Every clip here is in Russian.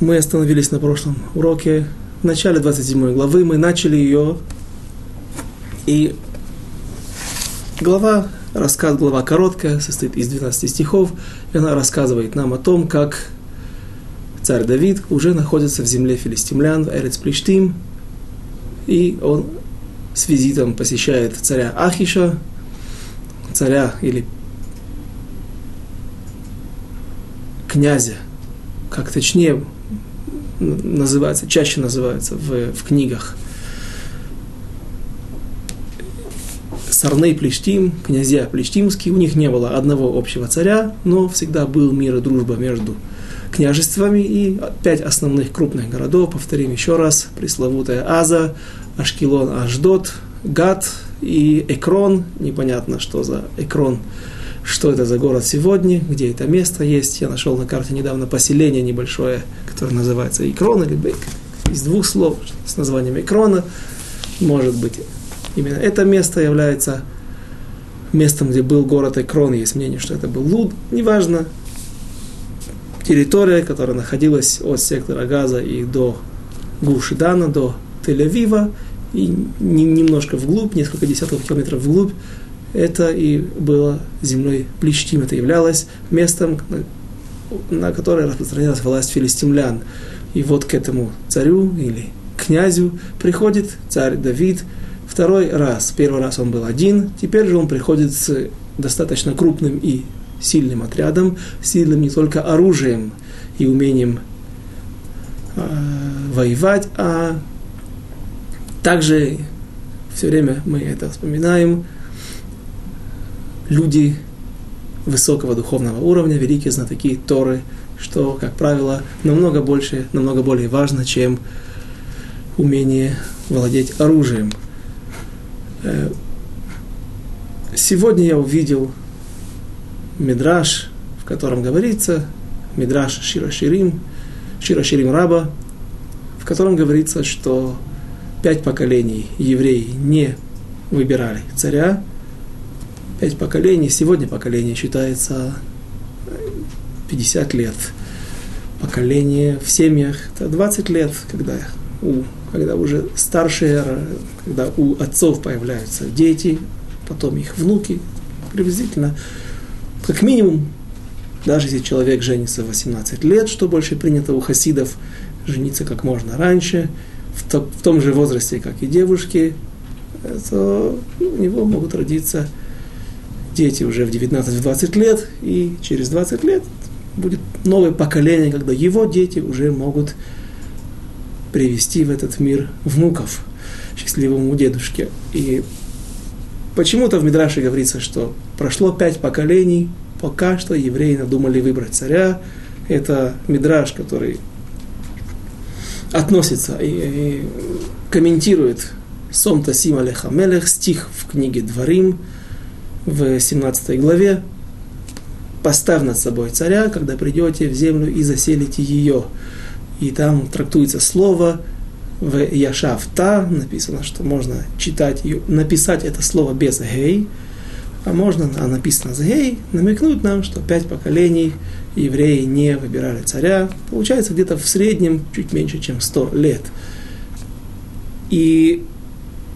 Мы остановились на прошлом уроке. В начале 27 главы мы начали ее. И глава, рассказ, глава короткая, состоит из 12 стихов. И она рассказывает нам о том, как царь Давид уже находится в земле филистимлян, в Эрец Плештим. И он с визитом посещает царя Ахиша, царя или князя, как точнее называется, чаще называется в, в книгах. Сарней Плештим, князья Плештимские, у них не было одного общего царя, но всегда был мир и дружба между княжествами. И пять основных крупных городов, повторим еще раз, пресловутая Аза, Ашкелон, Аждот, Гат и Экрон, непонятно, что за Экрон, что это за город сегодня, где это место есть. Я нашел на карте недавно поселение небольшое, которое называется Икрон или Бейк, из двух слов с названием Икрона. Может быть, именно это место является местом, где был город Экрон. Есть мнение, что это был Луд. Неважно. Территория, которая находилась от сектора Газа и до Гушидана, до Тель-Авива, и немножко вглубь, несколько десятков километров вглубь, это и было землей Плештим, это являлось местом, на которое распространялась власть филистимлян. И вот к этому царю или князю приходит царь Давид второй раз. Первый раз он был один, теперь же он приходит с достаточно крупным и сильным отрядом, сильным не только оружием и умением э, воевать, а также все время мы это вспоминаем, люди высокого духовного уровня, великие знатоки Торы, что, как правило, намного больше, намного более важно, чем умение владеть оружием. Э, сегодня я увидел Мидраш, в котором говорится, Мидраш Широширим, Широширим Раба, в котором говорится, что пять поколений евреи не выбирали царя, пять поколений, сегодня поколение считается 50 лет. Поколение в семьях это 20 лет, когда, у, когда уже старшие, когда у отцов появляются дети, потом их внуки, приблизительно, как минимум, даже если человек женится в 18 лет, что больше принято у хасидов, жениться как можно раньше, в, то, в том же возрасте, как и девушки, то у него могут родиться дети уже в 19-20 лет, и через 20 лет будет новое поколение, когда его дети уже могут привести в этот мир внуков счастливому дедушке. И почему-то в Мидраше говорится, что прошло пять поколений, пока что евреи надумали выбрать царя. Это Мидраш, который относится и, и комментирует Сом Тасим Алехамелех, стих в книге Дворим, в 17 главе, «Поставь над собой царя, когда придете в землю и заселите ее». И там трактуется слово в Яшавта, написано, что можно читать, написать это слово без гей, а можно, а написано с гей, намекнуть нам, что пять поколений евреи не выбирали царя. Получается где-то в среднем чуть меньше, чем сто лет. И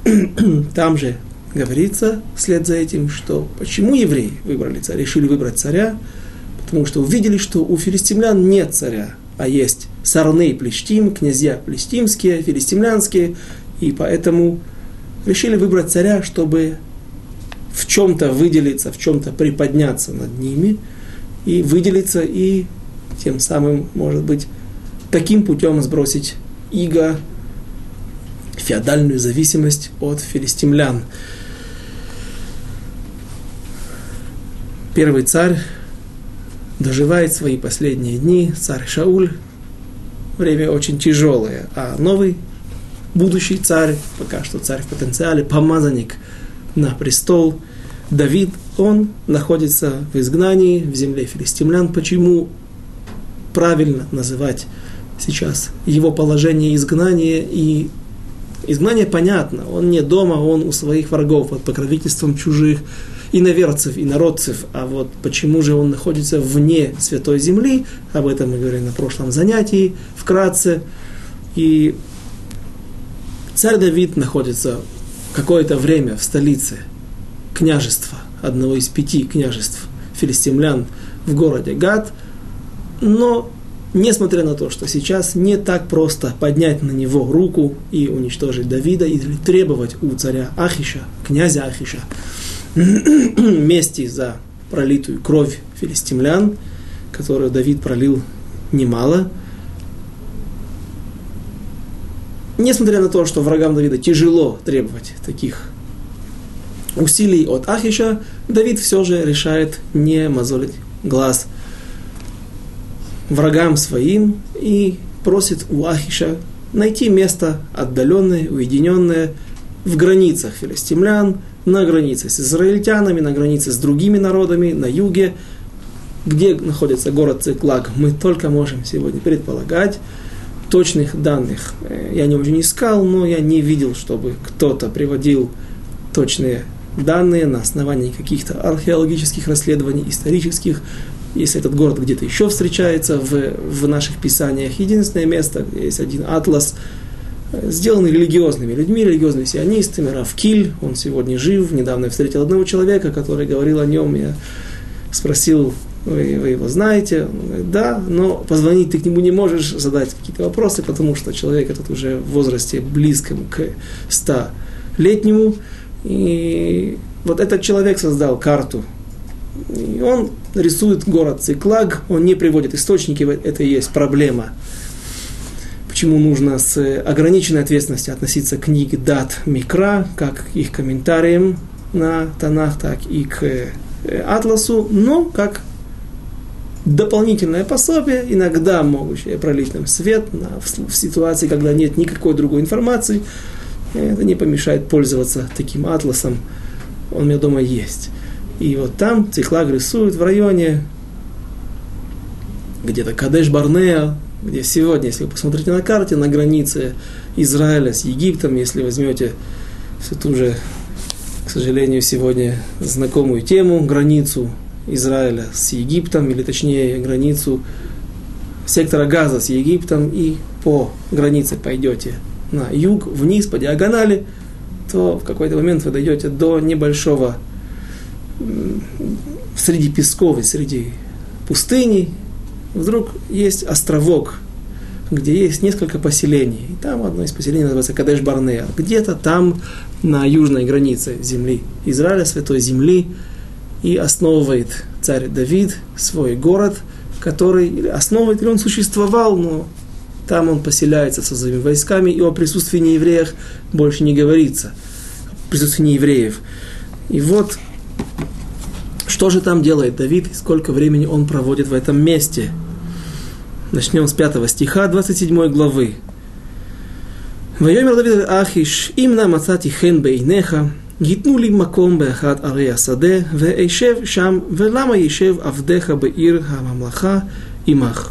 там же говорится вслед за этим, что почему евреи выбрали царя, решили выбрать царя, потому что увидели, что у филистимлян нет царя, а есть Сарны и Плештим, князья плештимские, филистимлянские, и поэтому решили выбрать царя, чтобы в чем-то выделиться, в чем-то приподняться над ними, и выделиться, и тем самым, может быть, таким путем сбросить иго, феодальную зависимость от филистимлян. Первый царь доживает свои последние дни, царь Шауль, время очень тяжелое, а новый будущий царь, пока что царь в потенциале, помазанник на престол, Давид, он находится в изгнании в земле филистимлян. Почему правильно называть сейчас его положение изгнания и изгнание понятно, он не дома, он у своих врагов под покровительством чужих иноверцев, инородцев, а вот почему же он находится вне Святой Земли, об этом мы говорили на прошлом занятии, вкратце. И царь Давид находится какое-то время в столице княжества, одного из пяти княжеств филистимлян в городе Гад, но несмотря на то, что сейчас не так просто поднять на него руку и уничтожить Давида, или требовать у царя Ахиша, князя Ахиша, мести за пролитую кровь филистимлян, которую Давид пролил немало. Несмотря на то, что врагам Давида тяжело требовать таких усилий от Ахиша, Давид все же решает не мозолить глаз врагам своим и просит у Ахиша найти место отдаленное, уединенное в границах филистимлян, на границе с израильтянами, на границе с другими народами, на юге, где находится город Циклаг, мы только можем сегодня предполагать. Точных данных э, я не очень искал, но я не видел, чтобы кто-то приводил точные данные на основании каких-то археологических расследований, исторических, если этот город где-то еще встречается в, в наших писаниях. Единственное место, есть один атлас, сделанный религиозными людьми, религиозными сионистами, Равкиль, он сегодня жив, недавно я встретил одного человека, который говорил о нем, я спросил, вы, вы его знаете? Он говорит, да, но позвонить ты к нему не можешь, задать какие-то вопросы, потому что человек этот уже в возрасте близком к 100-летнему, и вот этот человек создал карту. И он рисует город Циклаг, он не приводит источники, это и есть проблема. Почему нужно с ограниченной ответственностью относиться к книге Дат Микра, как их комментариям на тонах, так и к э, Атласу, но как дополнительное пособие, иногда могущее пролить нам свет на, в, в ситуации, когда нет никакой другой информации, это не помешает пользоваться таким атласом. Он у меня дома есть. И вот там Циклаг рисует в районе где-то Кадеш Барнеа, где сегодня, если вы посмотрите на карте, на границе Израиля с Египтом, если возьмете всю ту же, к сожалению, сегодня знакомую тему, границу Израиля с Египтом, или точнее границу сектора Газа с Египтом, и по границе пойдете на юг, вниз, по диагонали, то в какой-то момент вы дойдете до небольшого среди песков и среди пустыни, вдруг есть островок, где есть несколько поселений. И там одно из поселений называется Кадеш Барнеа. Где-то там на южной границе земли Израиля, святой земли, и основывает царь Давид свой город, который основывает, или он существовал, но там он поселяется со своими войсками, и о присутствии неевреев больше не говорится. О присутствии неевреев. И вот, что же там делает Давид, и сколько времени он проводит в этом месте. Начнем с 5 стиха 27 главы. ויאמר דוד אחיש, אם נא מצאתי חן בעיניך, ייתנו לי מקום באחד ערי השדה, ואשב שם, ולמה ישב עבדיך בעיר הממלכה עמך.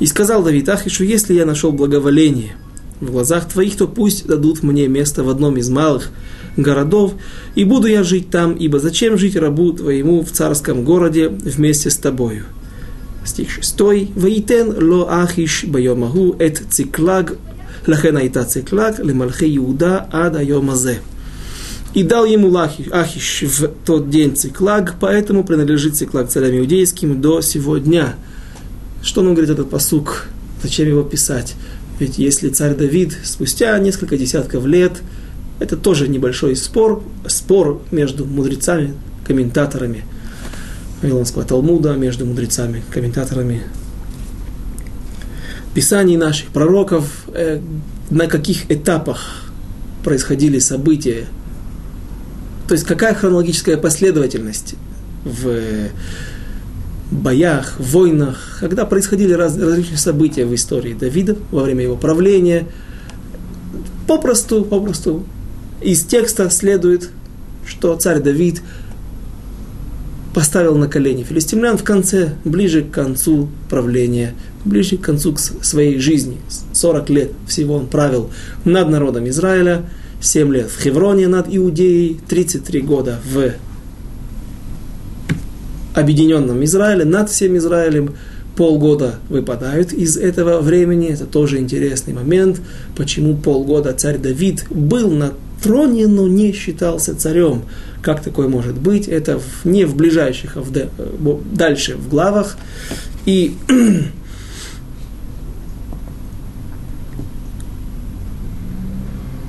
И сказал Давид Ахишу, если я нашел благоволение в глазах твоих, то пусть дадут мне место в одном из малых городов, и буду я жить там, ибо зачем жить рабу твоему в царском городе вместе с тобою? Стих 6. «Ваитен ло ахиш байомаху эт циклаг, лахен айта циклаг, лемалхе Иуда ад айомазе». И дал ему Ахиш в тот день циклаг, поэтому принадлежит циклаг царям иудейским до сего дня – что нам говорит этот посук? Зачем его писать? Ведь если царь Давид спустя несколько десятков лет, это тоже небольшой спор, спор между мудрецами, комментаторами Вавилонского Талмуда, между мудрецами, комментаторами писаний наших пророков, э, на каких этапах происходили события, то есть какая хронологическая последовательность в боях, войнах, когда происходили раз, различные события в истории Давида во время его правления. Попросту, попросту из текста следует, что царь Давид поставил на колени филистимлян в конце, ближе к концу правления, ближе к концу к своей жизни. 40 лет всего он правил над народом Израиля, 7 лет в Хевроне над Иудеей, 33 года в объединенном Израиле, над всем Израилем, полгода выпадают из этого времени. Это тоже интересный момент, почему полгода царь Давид был на троне, но не считался царем. Как такое может быть? Это не в ближайших, а в дальше в главах. И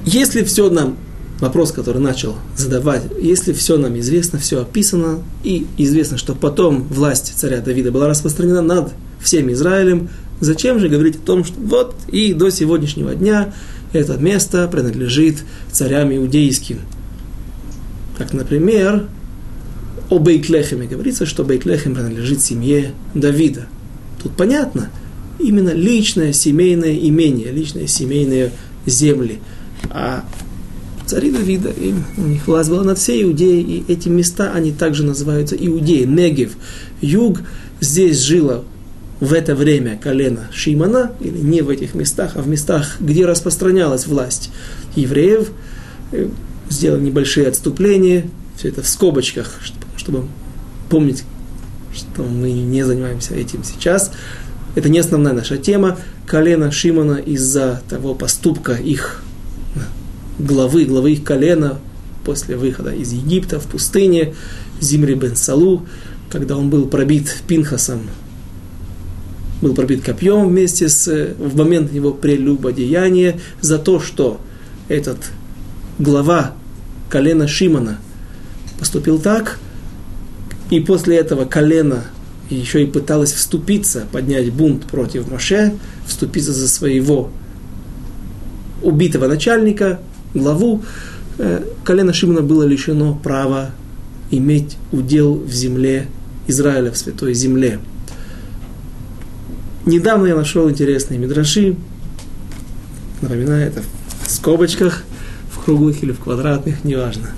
если все нам, вопрос, который начал задавать, если все нам известно, все описано, и известно, что потом власть царя Давида была распространена над всем Израилем, зачем же говорить о том, что вот и до сегодняшнего дня это место принадлежит царям иудейским. Как, например, о Бейтлехеме говорится, что Бейтлехем принадлежит семье Давида. Тут понятно, именно личное семейное имение, личные семейные земли. А цари Давида, им, у них власть была над всей Иудеей, и эти места, они также называются Иудеи, Негев, юг. Здесь жило в это время колено Шимана, или не в этих местах, а в местах, где распространялась власть евреев, э, сделали небольшие отступления, все это в скобочках, чтобы, помнить, что мы не занимаемся этим сейчас. Это не основная наша тема. Колено Шимона из-за того поступка их главы, главы их колена после выхода из Египта в пустыне, Зимри бен Салу, когда он был пробит Пинхасом был пробит копьем вместе с, в момент его прелюбодеяния за то, что этот глава колена Шимона поступил так, и после этого колено еще и пыталось вступиться, поднять бунт против Моше, вступиться за своего убитого начальника, главу, э, колено Шимона было лишено права иметь удел в земле Израиля, в святой земле. Недавно я нашел интересные мидраши. Напоминаю, это в скобочках, в круглых или в квадратных, неважно.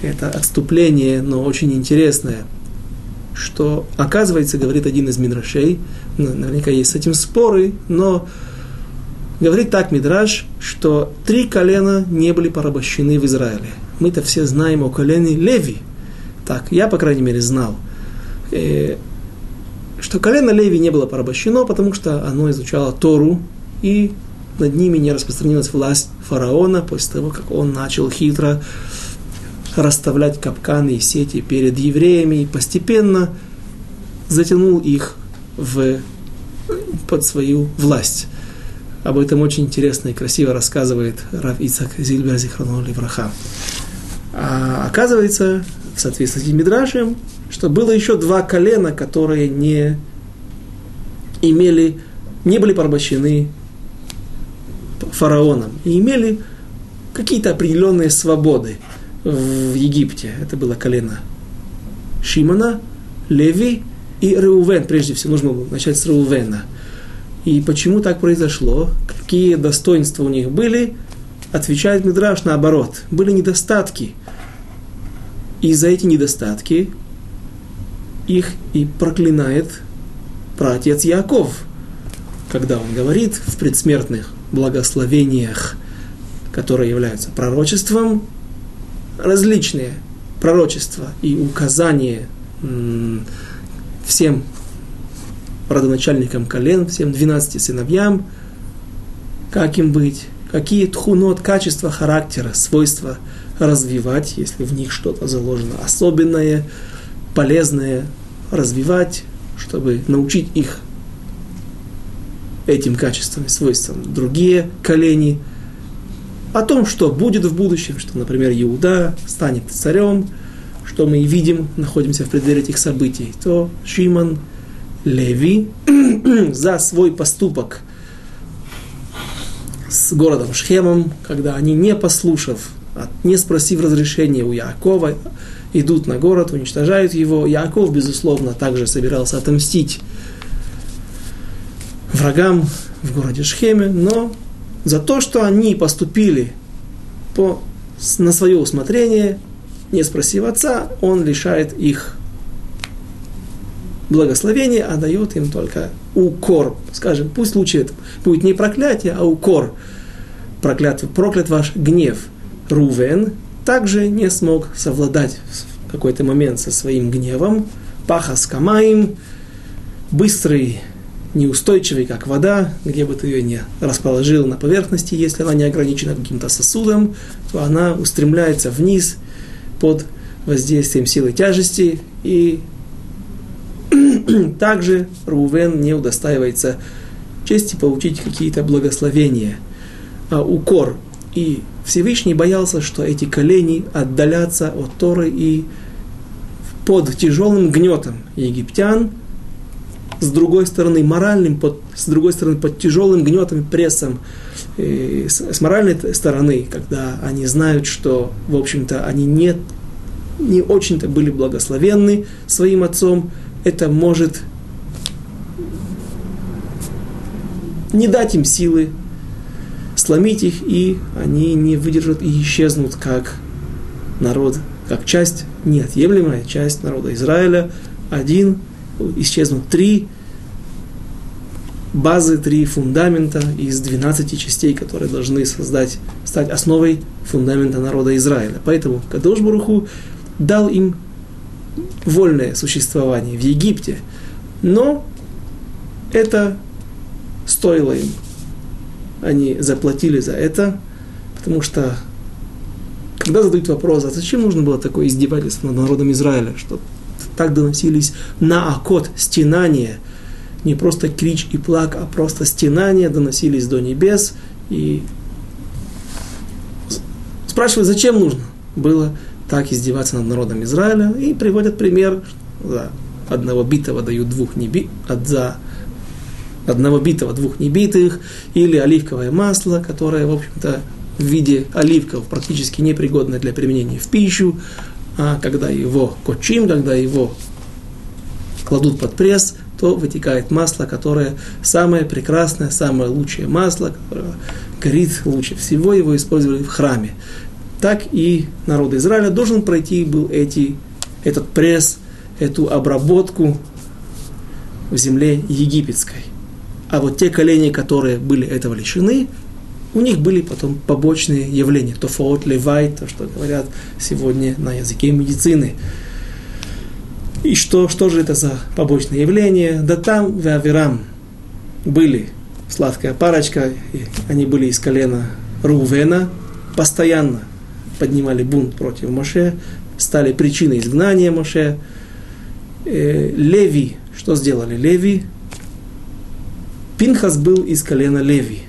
Это отступление, но очень интересное. Что, оказывается, говорит один из мидрашей, наверняка есть с этим споры, но говорит так Мидраш, что три колена не были порабощены в Израиле. Мы-то все знаем о колене Леви. Так, я, по крайней мере, знал. Что колено Леви не было порабощено, потому что оно изучало Тору, и над ними не распространилась власть фараона после того, как он начал хитро расставлять капканы и сети перед евреями и постепенно затянул их в, под свою власть. Об этом очень интересно и красиво рассказывает Рав Ицак Зильбер Зихрану Левраха. А оказывается, в соответствии с этим Мидрашем, что было еще два колена, которые не имели, не были порабощены фараоном и имели какие-то определенные свободы в Египте. Это было колено Шимона, Леви и Реувен. Прежде всего нужно было начать с Реувена. И почему так произошло? Какие достоинства у них были? Отвечает Мидраш наоборот. Были недостатки. И за эти недостатки их и проклинает праотец Яков, когда он говорит в предсмертных благословениях, которые являются пророчеством, различные пророчества и указания всем родоначальникам колен, всем 12 сыновьям, как им быть, какие тхунот, качества характера, свойства развивать, если в них что-то заложено особенное, полезное, развивать, чтобы научить их этим качествам и свойствам другие колени, о том, что будет в будущем, что, например, Иуда станет царем, что мы видим, находимся в преддверии этих событий, то Шиман Леви за свой поступок с городом Шхемом, когда они, не послушав, не спросив разрешения у Якова, идут на город, уничтожают его. Яков, безусловно, также собирался отомстить врагам в городе Шхеме, но за то, что они поступили по, на свое усмотрение, не спросив отца, он лишает их благословения, а дает им только укор. Скажем, пусть лучше это будет не проклятие, а укор. Проклят, проклят ваш гнев. Рувен также не смог совладать в какой-то момент со своим гневом, пахас камаим, быстрый, неустойчивый, как вода, где бы ты ее не расположил на поверхности, если она не ограничена каким-то сосудом, то она устремляется вниз под воздействием силы тяжести, и также Рувен не удостаивается чести получить какие-то благословения, а укор. И Всевышний боялся, что эти колени отдалятся от Торы и под тяжелым гнетом египтян, с другой стороны моральным, под, с другой стороны под тяжелым гнетом и прессом, э, с, с моральной стороны, когда они знают, что, в общем-то, они не, не очень-то были благословенны своим отцом, это может не дать им силы, сломить их, и они не выдержат и исчезнут как народ, как часть, неотъемлемая часть народа Израиля. Один, исчезнут три базы, три фундамента из 12 частей, которые должны создать, стать основой фундамента народа Израиля. Поэтому Кадош Баруху дал им вольное существование в Египте, но это стоило им. Они заплатили за это, потому что когда задают вопрос, а зачем нужно было такое издевательство над народом Израиля, что так доносились на окот, стенания, не просто крич и плак, а просто стенания доносились до небес, и спрашивают, зачем нужно было так издеваться над народом Израиля, и приводят пример, за одного битого дают двух неби, за одного битого, двух небитых, или оливковое масло, которое, в общем-то, в виде оливков практически непригодное для применения в пищу, а когда его кочим, когда его кладут под пресс, то вытекает масло, которое самое прекрасное, самое лучшее масло, которое горит лучше всего, его использовали в храме. Так и народ Израиля должен пройти был эти, этот пресс, эту обработку в земле египетской. А вот те колени, которые были этого лишены, у них были потом побочные явления. Тофаот левай, то, что говорят сегодня на языке медицины. И что, что же это за побочные явления? Да там в Аверам были сладкая парочка, и они были из колена Рувена, постоянно поднимали бунт против Моше, стали причиной изгнания Моше. Э, Леви, что сделали Леви? Пинхас был из колена Леви.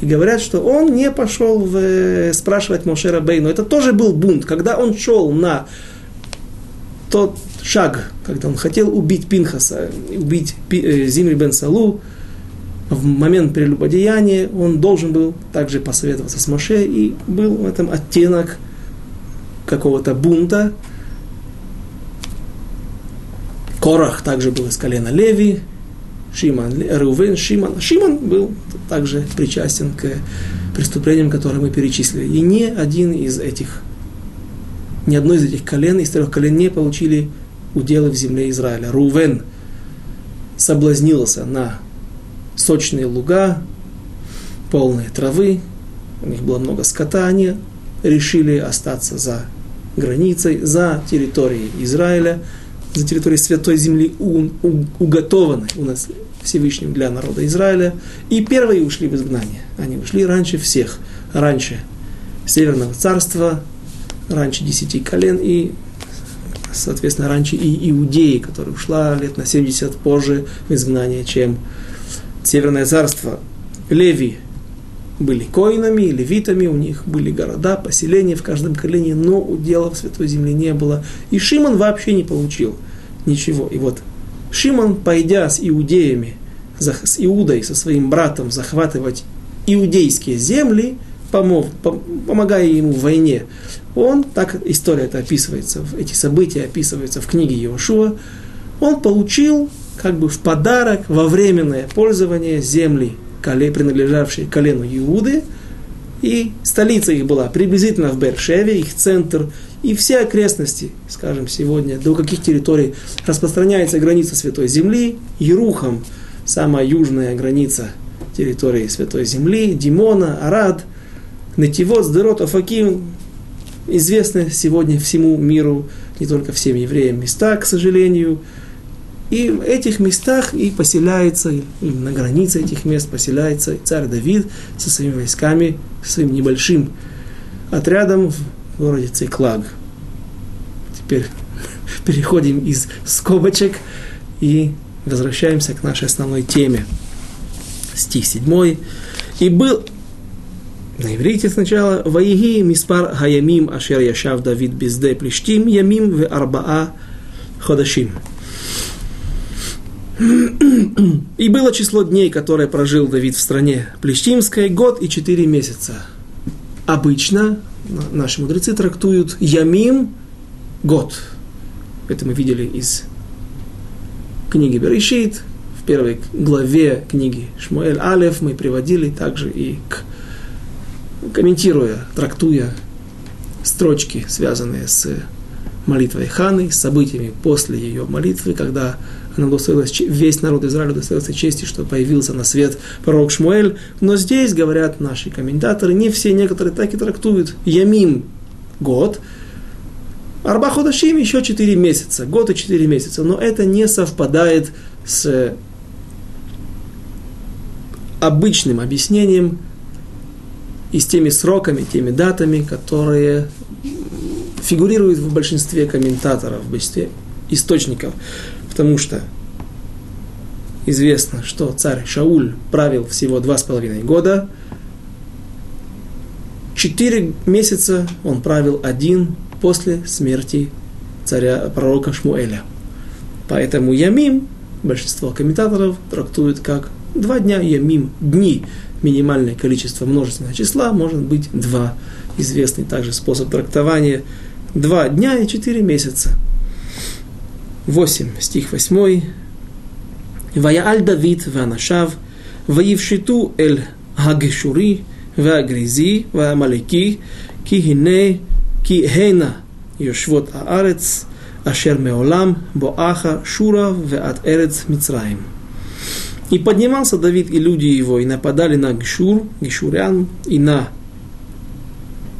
И говорят, что он не пошел в, э, спрашивать Мошера Бейну. Это тоже был бунт. Когда он шел на тот шаг, когда он хотел убить Пинхаса, убить э, Зимри бен Салу, в момент прелюбодеяния он должен был также посоветоваться с Моше, и был в этом оттенок какого-то бунта. Корах также был из колена Леви, Шиман, Рувен, Шиман. Шиман был также причастен к преступлениям, которые мы перечислили. И ни один из этих, ни одно из этих колен, из трех колен не получили уделы в земле Израиля. Рувен соблазнился на сочные луга, полные травы, у них было много скота, они решили остаться за границей, за территорией Израиля – за территорией Святой Земли у, у, уготованы у нас Всевышним для народа Израиля. И первые ушли в изгнание. Они ушли раньше всех. Раньше Северного царства, раньше десяти колен и, соответственно, раньше и Иудеи, которая ушла лет на 70 позже в изгнание, чем Северное царство. Леви были коинами, левитами, у них были города, поселения в каждом колене, но удела в Святой Земле не было. И Шимон вообще не получил ничего. И вот Шимон, пойдя с иудеями, с Иудой, со своим братом захватывать иудейские земли, помог, помогая ему в войне, он, так история это описывается, эти события описываются в книге Иошуа, он получил как бы в подарок во временное пользование земли принадлежавшие колену Иуды, и столица их была приблизительно в Бершеве, их центр, и все окрестности, скажем, сегодня, до каких территорий распространяется граница Святой Земли, Ерухам, самая южная граница территории Святой Земли, Димона, Арад, Нетивот, Сдерот, Афаким, известны сегодня всему миру, не только всем евреям места, к сожалению, И в этих местах и поселяется, и на границе этих мест поселяется царь Давид со своими войсками, своим небольшим отрядом в городе Циклаг. Теперь переходим из скобочек и возвращаемся к нашей основной теме. Стих 7. «И был на иврите сначала «Ваиги миспар хаямим ашер яшав Давид безде плештим ямим в арбаа ходашим». И было число дней, которые прожил Давид в стране Плештимской, год и четыре месяца. Обычно наши мудрецы трактуют Ямим – год. Это мы видели из книги Берешит, в первой главе книги Шмуэль Алев мы приводили также и к комментируя, трактуя строчки, связанные с молитвой Ханы, с событиями после ее молитвы, когда она удостоилась, весь народ Израиля удостоился чести, что появился на свет пророк Шмуэль. Но здесь, говорят наши комментаторы, не все, некоторые так и трактуют. Ямим – год, Арба Ходашим – еще 4 месяца, год и 4 месяца. Но это не совпадает с обычным объяснением и с теми сроками, теми датами, которые фигурируют в большинстве комментаторов, в большинстве источников. Потому что известно, что царь Шауль правил всего два с половиной года. Четыре месяца он правил один после смерти царя пророка Шмуэля. Поэтому Ямим большинство комментаторов трактуют как два дня Ямим, дни, минимальное количество множественного числа, может быть два. Известный также способ трактования. Два дня и четыре месяца. 8, стих 8. Ваяаль Давид ванашав, ויפשטו אל הגשורי והגריזי והעמלקי, כי הנה, כי הנה יושבות הארץ, אשר מעולם בואכה שורה ועד ארץ מצרים. И поднимался Давид и люди его, и нападали на Гишур, Гишурян, и на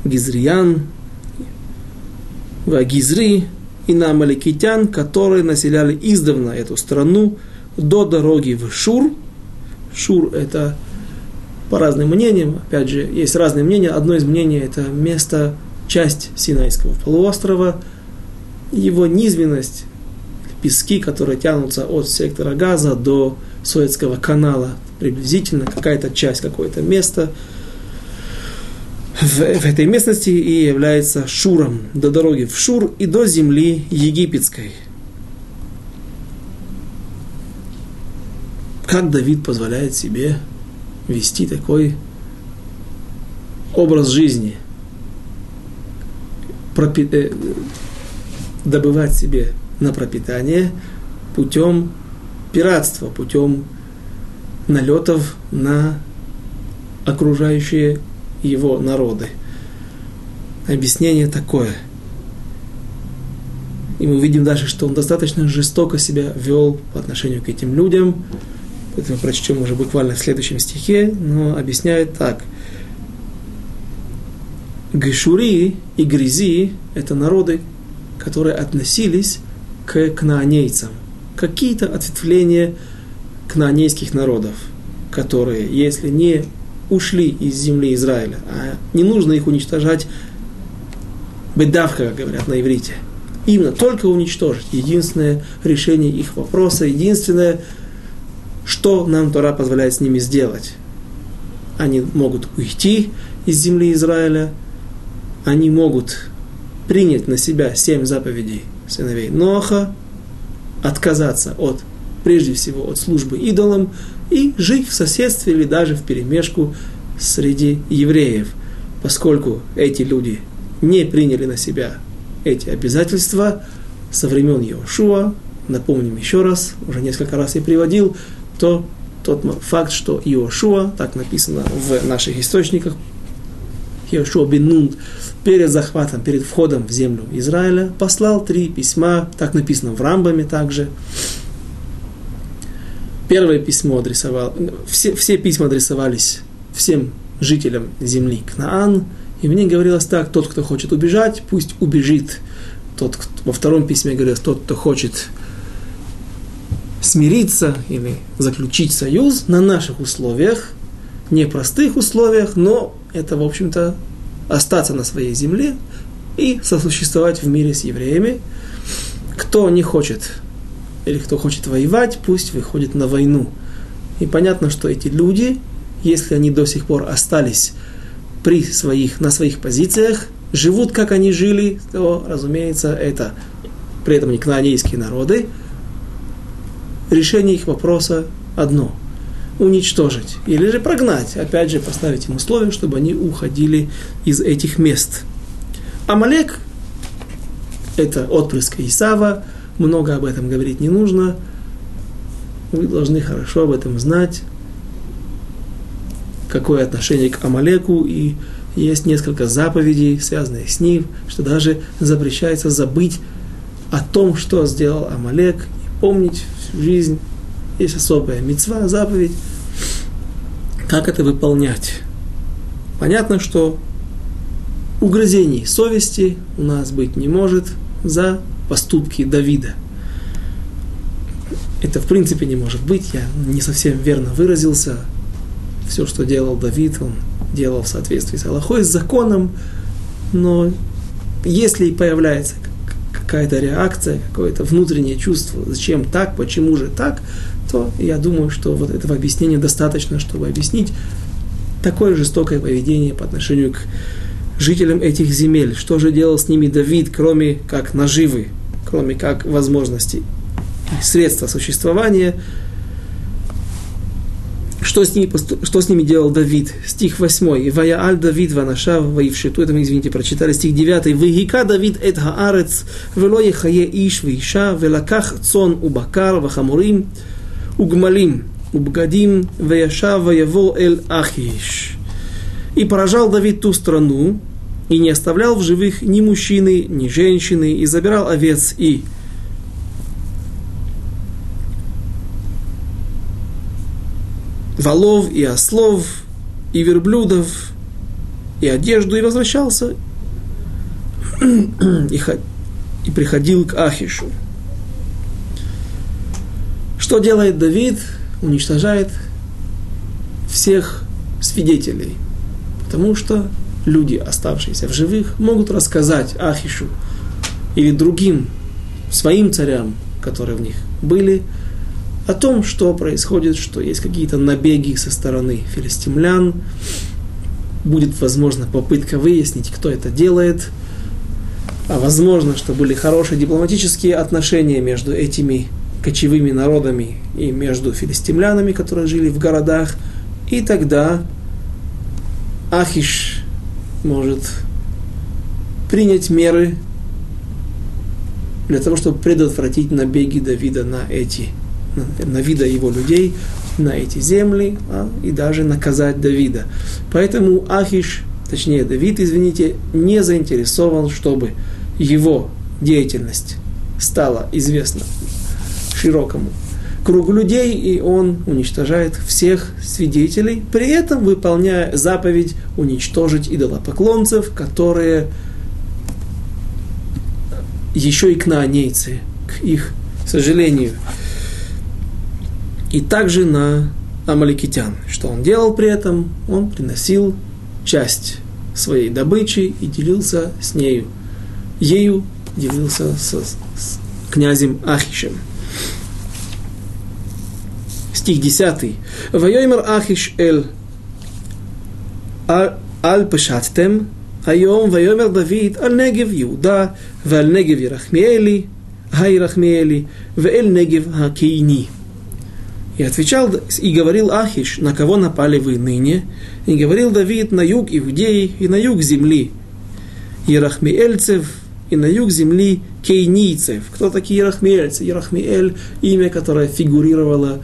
Гизриян, в Гизри, и на Амаликитян, которые населяли издавна эту страну, до дороги в Шур. Шур – это по разным мнениям, опять же, есть разные мнения. Одно из мнений – это место, часть Синайского полуострова, его низменность, пески, которые тянутся от сектора Газа до Суэцкого канала, приблизительно какая-то часть, какое-то место в, в этой местности и является Шуром, до дороги в Шур и до земли египетской. Как Давид позволяет себе вести такой образ жизни, пропи- э, добывать себе на пропитание путем пиратства, путем налетов на окружающие его народы. Объяснение такое. И мы видим дальше, что он достаточно жестоко себя вел по отношению к этим людям. Это мы прочтем уже буквально в следующем стихе, но объясняет так. Гешури и Гризи – это народы, которые относились к кнаанейцам какие-то ответвления кнаанейских народов, которые, если не ушли из земли Израиля, а не нужно их уничтожать, бедавка, как говорят на иврите, именно только уничтожить. Единственное решение их вопроса, единственное, что нам Тора позволяет с ними сделать. Они могут уйти из земли Израиля, они могут принять на себя семь заповедей сыновей Ноха, отказаться от, прежде всего, от службы идолам и жить в соседстве или даже в перемешку среди евреев, поскольку эти люди не приняли на себя эти обязательства со времен Иошуа, напомним еще раз, уже несколько раз я приводил, то тот факт, что Иошуа, так написано в наших источниках, Иошуа бен перед захватом, перед входом в землю Израиля, послал три письма, так написано в Рамбаме также. Первое письмо адресовал, все, все письма адресовались всем жителям земли Кнаан, и в ней говорилось так, тот, кто хочет убежать, пусть убежит. Тот, кто, во втором письме говорилось, тот, кто хочет смириться или заключить союз на наших условиях, непростых условиях, но это, в общем-то, остаться на своей земле и сосуществовать в мире с евреями. Кто не хочет или кто хочет воевать, пусть выходит на войну. И понятно, что эти люди, если они до сих пор остались при своих, на своих позициях, живут, как они жили, то, разумеется, это при этом не кнаанейские народы. Решение их вопроса одно – уничтожить или же прогнать, опять же поставить им условия, чтобы они уходили из этих мест. Амалек – это отпрыск Исава, много об этом говорить не нужно. Вы должны хорошо об этом знать, какое отношение к Амалеку, и есть несколько заповедей, связанных с ним, что даже запрещается забыть о том, что сделал Амалек, и помнить всю жизнь. Есть особая мецва, заповедь. Как это выполнять? Понятно, что угрызений совести у нас быть не может за поступки Давида. Это в принципе не может быть, я не совсем верно выразился. Все, что делал Давид, он делал в соответствии с Аллахой, с законом, но если появляется какая-то реакция, какое-то внутреннее чувство, зачем так, почему же так, то я думаю, что вот этого объяснения достаточно, чтобы объяснить такое жестокое поведение по отношению к жителям этих земель. Что же делал с ними Давид, кроме как наживы, кроме как возможности средства существования – что с, ними, что с ними делал Давид? Стих 8. «Вая аль Давид ванашав ваившиту». Это мы, извините, прочитали. Стих 9. «Вегика Давид эт хаарец, вело ехае иш виша, велаках цон убакар вахамурим, угмалим, убгадим, ваяшав ваяво эль ахиш». И поражал Давид ту страну, и не оставлял в живых ни мужчины, ни женщины, и забирал овец и волов и ослов, и верблюдов, и одежду, и возвращался, и, и приходил к Ахишу. Что делает Давид? Уничтожает всех свидетелей, потому что люди, оставшиеся в живых, могут рассказать Ахишу или другим своим царям, которые в них были, о том, что происходит, что есть какие-то набеги со стороны филистимлян, будет, возможно, попытка выяснить, кто это делает, а возможно, что были хорошие дипломатические отношения между этими кочевыми народами и между филистимлянами, которые жили в городах, и тогда Ахиш может принять меры для того, чтобы предотвратить набеги Давида на эти на вида его людей, на эти земли а, и даже наказать Давида. Поэтому Ахиш, точнее Давид, извините, не заинтересован, чтобы его деятельность стала известна широкому кругу людей, и он уничтожает всех свидетелей, при этом выполняя заповедь уничтожить идолопоклонцев, которые еще и кнаанейцы, к их сожалению, и также на амаликитян. Что он делал при этом? Он приносил часть своей добычи и делился с нею. Ею делился с, с князем Ахишем Стих 10. Вайоймер Ахиш эль על פשטתם, היום ויאמר דוד על נגב יהודה ועל נגב ירחמיאלי, הירחמיאלי, ואל נגב הקיני. И отвечал и говорил Ахиш, на кого напали вы ныне? И говорил Давид на юг Иудеи и на юг земли Ерахмиэльцев и на юг земли кейнийцев. Кто такие Ерахмиэльцы? Ерахмиэль – имя, которое фигурировало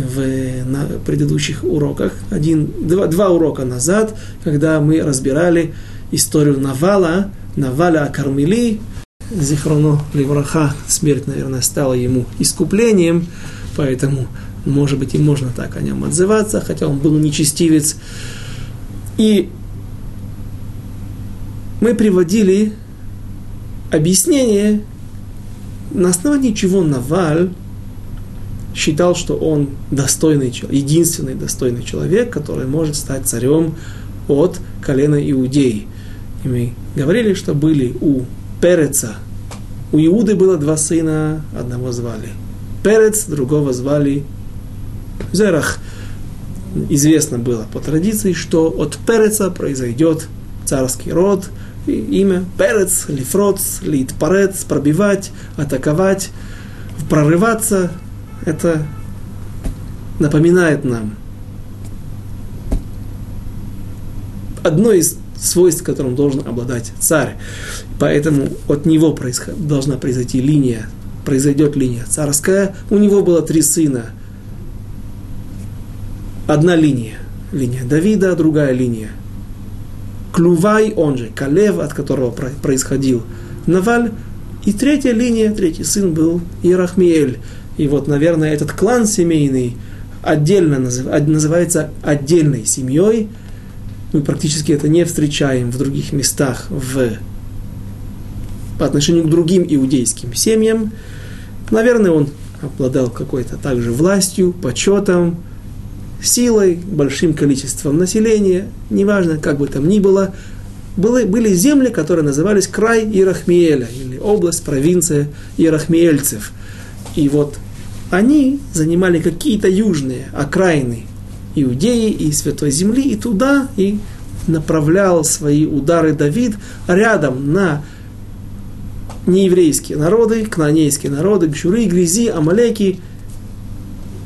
в, на предыдущих уроках. Один, два, два урока назад, когда мы разбирали историю Навала, Наваля Кармели, Зихроно Левраха, смерть, наверное, стала ему искуплением, поэтому может быть, и можно так о нем отзываться, хотя он был нечестивец. И мы приводили объяснение, на основании чего Наваль считал, что он достойный, единственный достойный человек, который может стать царем от колена Иудеи. И мы говорили, что были у Переца, у Иуды было два сына, одного звали Перец, другого звали Зерах. Известно было по традиции, что от Переца произойдет царский род, и имя Перец, Лифроц, Литпарец, пробивать, атаковать, прорываться, это напоминает нам одно из свойств, которым должен обладать царь. Поэтому от него происход, должна произойти линия, произойдет линия царская. У него было три сына. Одна линия, линия Давида, другая линия. Клювай, он же Калев, от которого происходил Наваль. И третья линия, третий сын был Ирахмиэль. И вот, наверное, этот клан семейный отдельно называется отдельной семьей. Мы практически это не встречаем в других местах в, по отношению к другим иудейским семьям. Наверное, он обладал какой-то также властью, почетом, силой, большим количеством населения, неважно, как бы там ни было, были, были земли, которые назывались край Ирахмиэля, или область, провинция Ирахмиэльцев. И вот они занимали какие-то южные окраины Иудеи и Святой Земли, и туда и направлял свои удары Давид рядом на нееврейские народы, кнанейские народы, Гшуры, Грязи, Амалеки,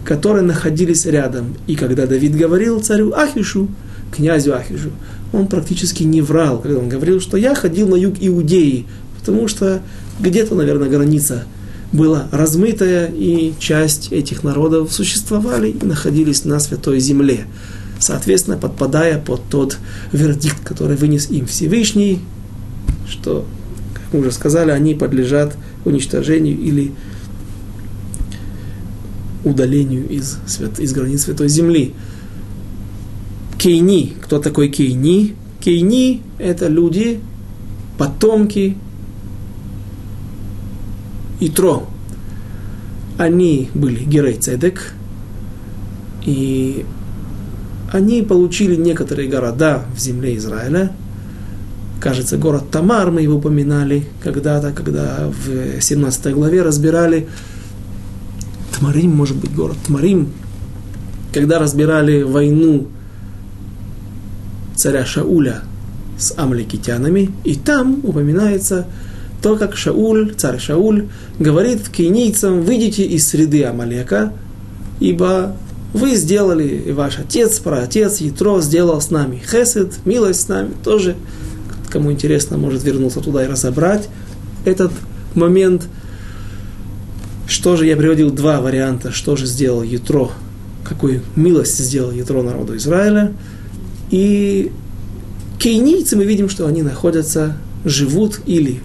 которые находились рядом. И когда Давид говорил царю Ахишу, князю Ахишу, он практически не врал, когда он говорил, что я ходил на юг Иудеи, потому что где-то, наверное, граница была размытая, и часть этих народов существовали и находились на Святой Земле. Соответственно, подпадая под тот вердикт, который вынес им Всевышний, что, как мы уже сказали, они подлежат уничтожению или удалению из, свят, из границ Святой Земли. Кейни. Кто такой Кейни? Кейни – это люди, потомки Итро. Они были Герей Цедек, и они получили некоторые города в земле Израиля. Кажется, город Тамар мы его упоминали когда-то, когда в 17 главе разбирали Тмарим, может быть, город Тмарим, когда разбирали войну царя Шауля с амликитянами, и там упоминается то, как Шауль, царь Шауль, говорит кейнийцам, выйдите из среды Амалека, ибо вы сделали, и ваш отец, праотец, Ятро сделал с нами. Хесед, милость с нами, тоже, кому интересно, может вернуться туда и разобрать этот момент. Что же, я приводил? Два варианта, что же сделал Ятро, какую милость сделал Ятро народу Израиля. И кейнийцы мы видим, что они находятся, живут или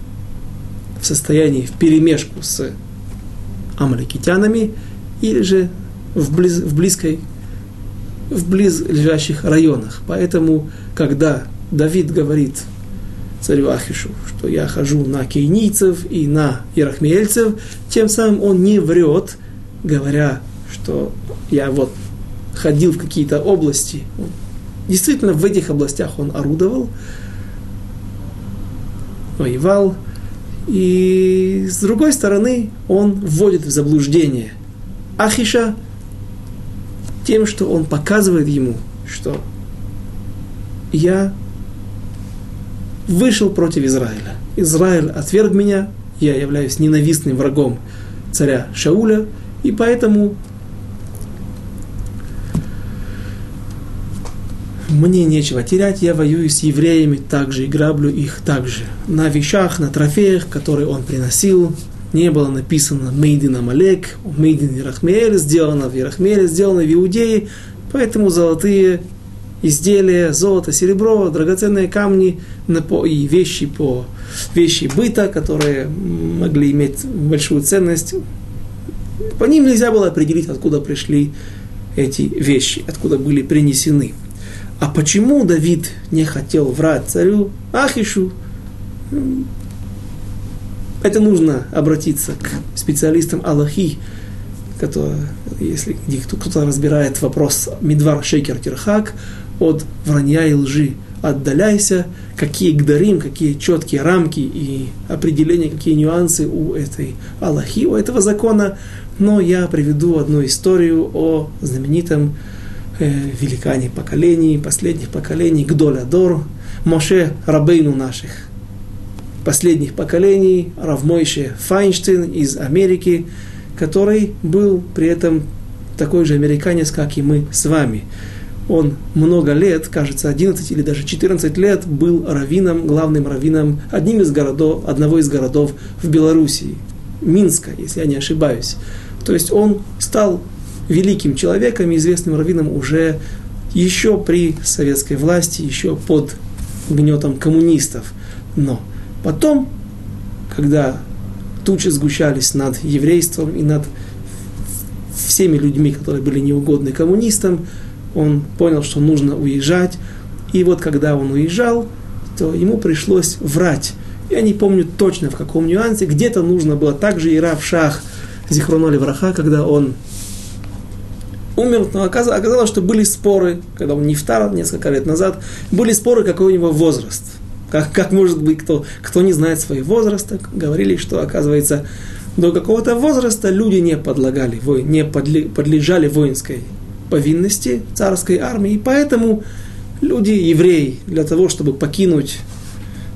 в состоянии в перемешку с амаликитянами, или же в, близ, в близкой, в близлежащих районах. Поэтому, когда Давид говорит царю Ахишу, что я хожу на кейнийцев и на ирахмиэльцев, тем самым он не врет, говоря, что я вот ходил в какие-то области. Действительно, в этих областях он орудовал, воевал, и с другой стороны, он вводит в заблуждение Ахиша тем, что он показывает ему, что я вышел против Израиля. Израиль отверг меня, я являюсь ненавистным врагом царя Шауля, и поэтому мне нечего терять, я воюю с евреями также и граблю их также. На вещах, на трофеях, которые он приносил, не было написано «Мейдин Амалек», «Мейдин Ирахмеэль», сделано в Ирахмеэле, сделано в Иудее, поэтому золотые изделия, золото, серебро, драгоценные камни и вещи по вещи быта, которые могли иметь большую ценность. По ним нельзя было определить, откуда пришли эти вещи, откуда были принесены. А почему Давид не хотел врать царю Ахишу? Это нужно обратиться к специалистам Аллахи, который, если кто-то разбирает вопрос Мидвар Шейкер Тирхак, от вранья и лжи отдаляйся, какие гдарим, какие четкие рамки и определения, какие нюансы у этой Аллахи, у этого закона. Но я приведу одну историю о знаменитом э, великане поколений, последних поколений, Гдоля Дор, Моше Рабейну наших последних поколений, Равмойше Файнштейн из Америки, который был при этом такой же американец, как и мы с вами он много лет, кажется, 11 или даже 14 лет был раввином, главным раввином одним из городов, одного из городов в Белоруссии, Минска, если я не ошибаюсь. То есть он стал великим человеком, известным раввином уже еще при советской власти, еще под гнетом коммунистов. Но потом, когда тучи сгущались над еврейством и над всеми людьми, которые были неугодны коммунистам, он понял, что нужно уезжать. И вот когда он уезжал, то ему пришлось врать. Я не помню точно в каком нюансе. Где-то нужно было также и Рав Шах Зихроноли Враха, когда он умер, но оказалось, что были споры, когда он нефтар несколько лет назад, были споры, какой у него возраст. Как, как может быть, кто, кто не знает свой возраст, говорили, что, оказывается, до какого-то возраста люди не подлагали, не подлежали воинской повинности царской армии, и поэтому люди, евреи, для того, чтобы покинуть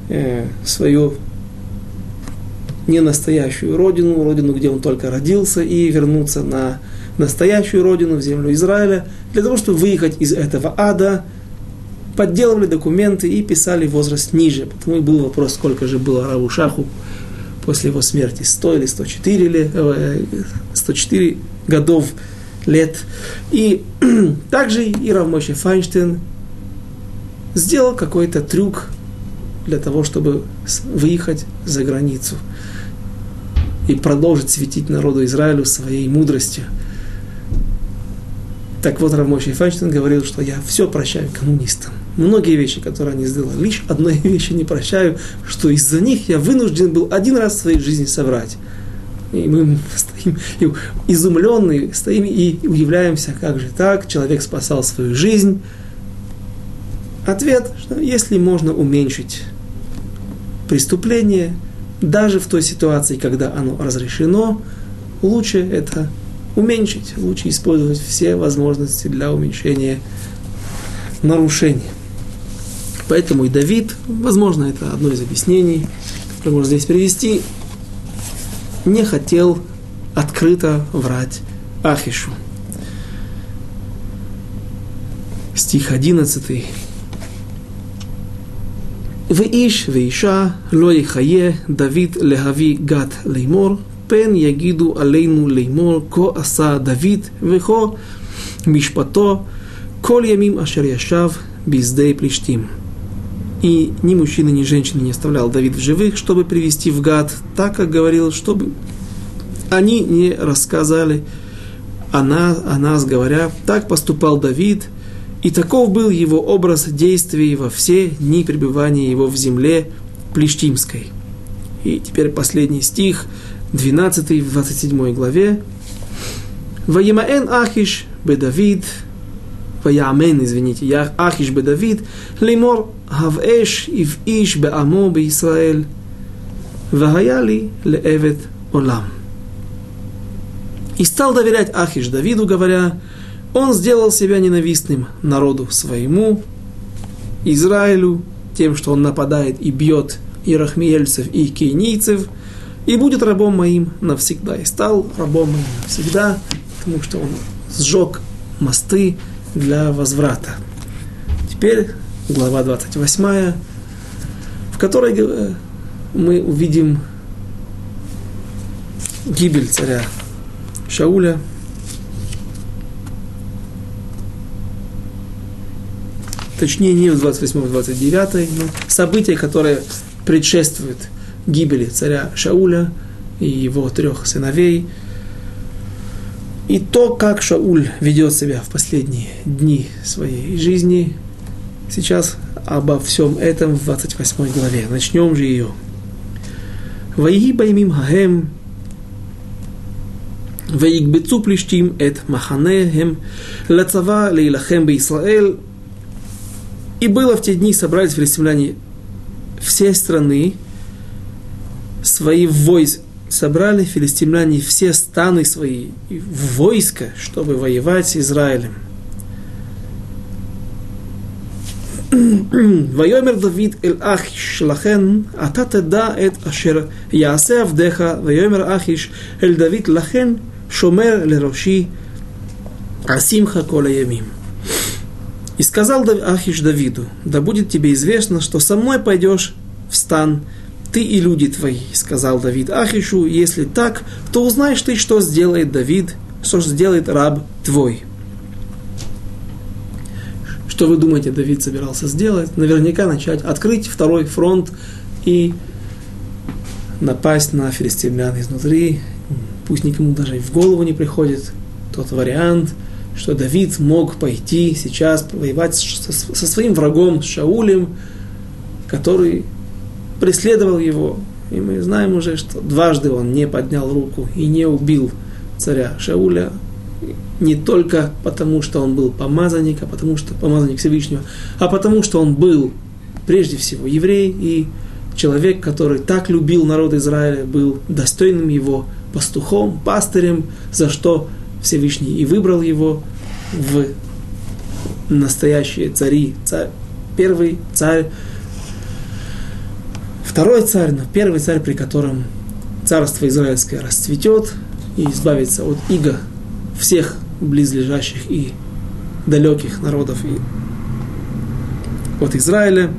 э, свою ненастоящую родину, родину, где он только родился, и вернуться на настоящую родину, в землю Израиля, для того, чтобы выехать из этого ада, подделывали документы и писали возраст ниже. Потому и был вопрос, сколько же было Раву Шаху после его смерти, 100 или 104, или, э, 104 годов лет. И также и Равмойше Файнштейн сделал какой-то трюк для того, чтобы выехать за границу и продолжить светить народу Израилю своей мудростью. Так вот, Равмойший Файнштейн говорил, что я все прощаю коммунистам. Многие вещи, которые они сделали, лишь одной вещи не прощаю, что из-за них я вынужден был один раз в своей жизни соврать. И мы стоим изумленные, стоим и удивляемся, как же так, человек спасал свою жизнь. Ответ, что если можно уменьшить преступление, даже в той ситуации, когда оно разрешено, лучше это уменьшить, лучше использовать все возможности для уменьшения нарушений. Поэтому и Давид, возможно, это одно из объяснений, которое можно здесь привести, не хотел открыто врать Ахишу. Стих 11. ואיש ואישה לא יחיה דוד להביא גת לאמור, פן יגידו עלינו לאמור, כה עשה דוד וכה משפטו כל ימים אשר ישב בשדה פלישתים. И ни мужчина, ни женщина не оставлял Давид в живых, чтобы привести в гад, так как говорил, чтобы они не рассказали о нас, о нас, говоря, так поступал Давид, и таков был его образ действий во все дни пребывания его в земле Плештимской. И теперь последний стих, 12 в 27 главе. Ваимаэн Ахиш Бедавид, Ваямен, извините, Ахиш Бедавид, Лимор Хавэш Ив Иш Беамо Беисраэль, Вахаяли Леэвет Олам. И стал доверять Ахиш Давиду, говоря, он сделал себя ненавистным народу своему, Израилю, тем, что он нападает и бьет и рахмиельцев, и кейнийцев, и будет рабом моим навсегда. И стал рабом моим навсегда, потому что он сжег мосты для возврата. Теперь глава 28, в которой э, мы увидим гибель царя Шауля. Точнее, не в 28-29, но события, которые предшествуют гибели царя Шауля и его трех сыновей. И то, как Шауль ведет себя в последние дни своей жизни, сейчас обо всем этом в 28 главе. Начнем же ее. Ваиги баймим хахем ויקבצו פלישתים את מחניהם לצבא להילחם בישראל. И было в те дни, собрались филистимляне всей страны, свои войск, собрали филистимляне все станы свои в войско, чтобы воевать с Израилем. ויאמר דוד אל אחיש לכן אתה תדע את אשר יעשה עבדיך ויאמר אחיש אל דוד לכן шомер лероши асимха кола ямим. И сказал Ахиш Давиду, да будет тебе известно, что со мной пойдешь в стан, ты и люди твои, сказал Давид Ахишу, если так, то узнаешь ты, что сделает Давид, что сделает раб твой. Что вы думаете, Давид собирался сделать? Наверняка начать открыть второй фронт и напасть на филистимлян изнутри, пусть никому даже и в голову не приходит тот вариант, что Давид мог пойти сейчас воевать со своим врагом, Шаулем, который преследовал его. И мы знаем уже, что дважды он не поднял руку и не убил царя Шауля, не только потому, что он был помазанник, а потому что помазанник Всевышнего, а потому что он был прежде всего еврей и человек, который так любил народ Израиля, был достойным его пастухом, пастырем, за что Всевышний и выбрал его в настоящие цари. Царь, первый царь, второй царь, но первый царь, при котором царство израильское расцветет и избавится от иго всех близлежащих и далеких народов и от Израиля.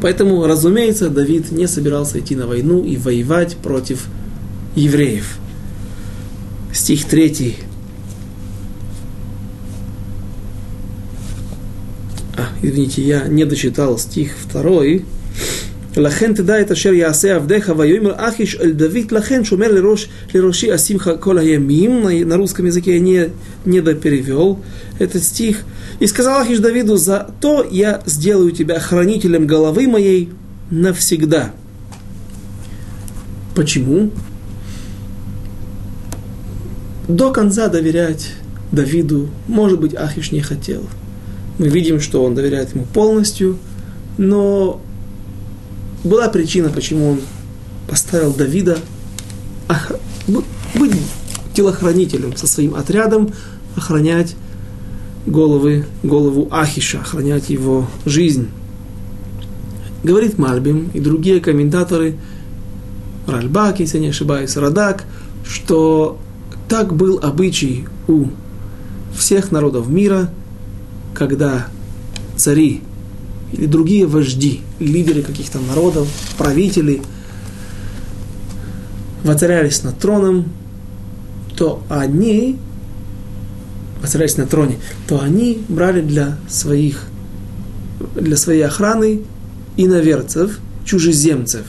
Поэтому, разумеется, Давид не собирался идти на войну и воевать против евреев. Стих 3. А, извините, я не дочитал стих 2. לכן תדע את אשר יעשה עבדיך ויאמר אחיש אל דוד לכן שומר לראש, לראשי אשימך כל הימים на русском языке я не, не доперевел этот стих и сказал Ахиш Давиду за то я сделаю тебя хранителем головы моей навсегда почему? до конца доверять Давиду, может быть, Ахиш не хотел. Мы видим, что он доверяет ему полностью, но была причина, почему он поставил Давида быть телохранителем со своим отрядом, охранять головы, голову Ахиша, охранять его жизнь. Говорит Мальбим и другие комментаторы, Ральбак, если не ошибаюсь, Радак, что так был обычай у всех народов мира, когда цари или другие вожди, лидеры каких-то народов, правители воцарялись над троном, то они воцарялись на троне, то они брали для своих, для своей охраны иноверцев, чужеземцев.